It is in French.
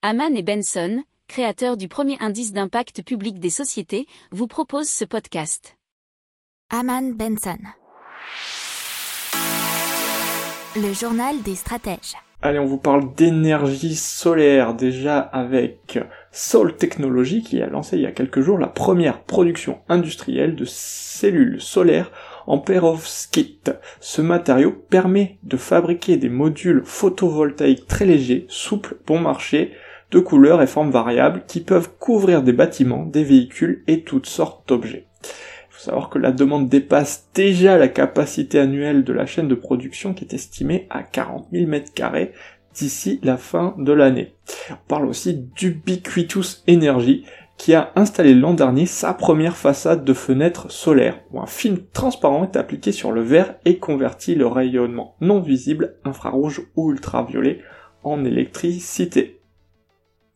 Haman et Benson, créateurs du premier indice d'impact public des sociétés, vous proposent ce podcast. Haman Benson. Le journal des stratèges. Allez, on vous parle d'énergie solaire déjà avec Sol Technology qui a lancé il y a quelques jours la première production industrielle de cellules solaires en perovskite. Ce matériau permet de fabriquer des modules photovoltaïques très légers, souples, bon marché, de couleurs et formes variables qui peuvent couvrir des bâtiments, des véhicules et toutes sortes d'objets. Il faut savoir que la demande dépasse déjà la capacité annuelle de la chaîne de production qui est estimée à 40 000 m2 d'ici la fin de l'année. On parle aussi d'Ubiquitous Energy qui a installé l'an dernier sa première façade de fenêtre solaire, où un film transparent est appliqué sur le verre et convertit le rayonnement non visible, infrarouge ou ultraviolet, en électricité.